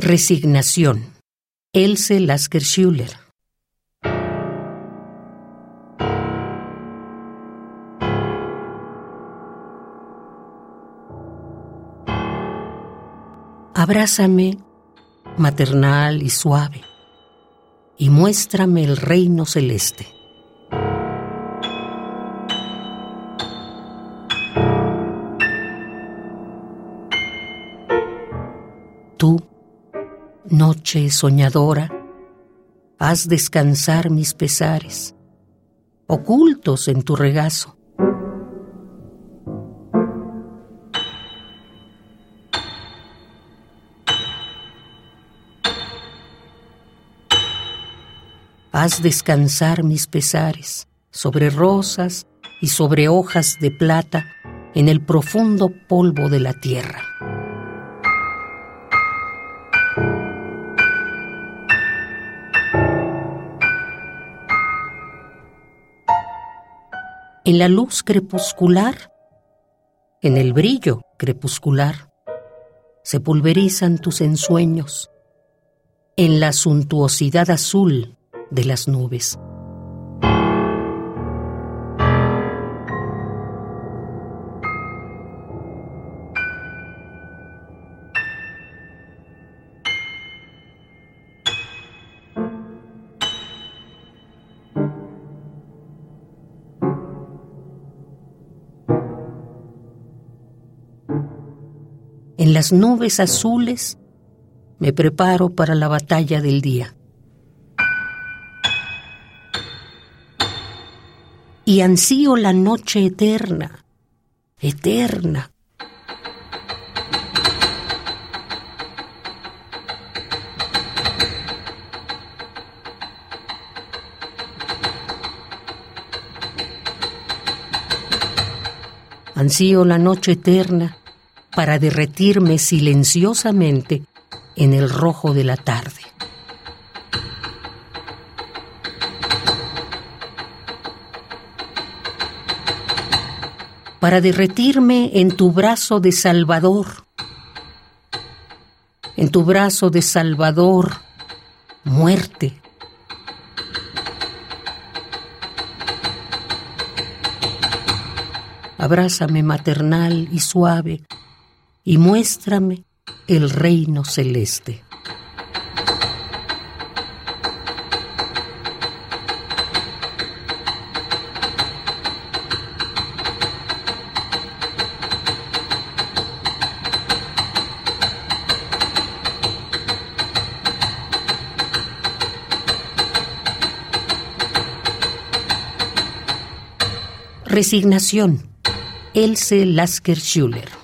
Resignación. Else Lasker Schuller. Abrázame maternal y suave y muéstrame el reino celeste. Tú, noche soñadora, haz descansar mis pesares, ocultos en tu regazo. Haz descansar mis pesares sobre rosas y sobre hojas de plata en el profundo polvo de la tierra. En la luz crepuscular, en el brillo crepuscular, se pulverizan tus ensueños, en la suntuosidad azul de las nubes. En las nubes azules me preparo para la batalla del día. y ansío la noche eterna, eterna. Ansío la noche eterna para derretirme silenciosamente en el rojo de la tarde. para derretirme en tu brazo de Salvador, en tu brazo de Salvador, muerte. Abrázame maternal y suave y muéstrame el reino celeste. Resignación. Else Lasker Schuller.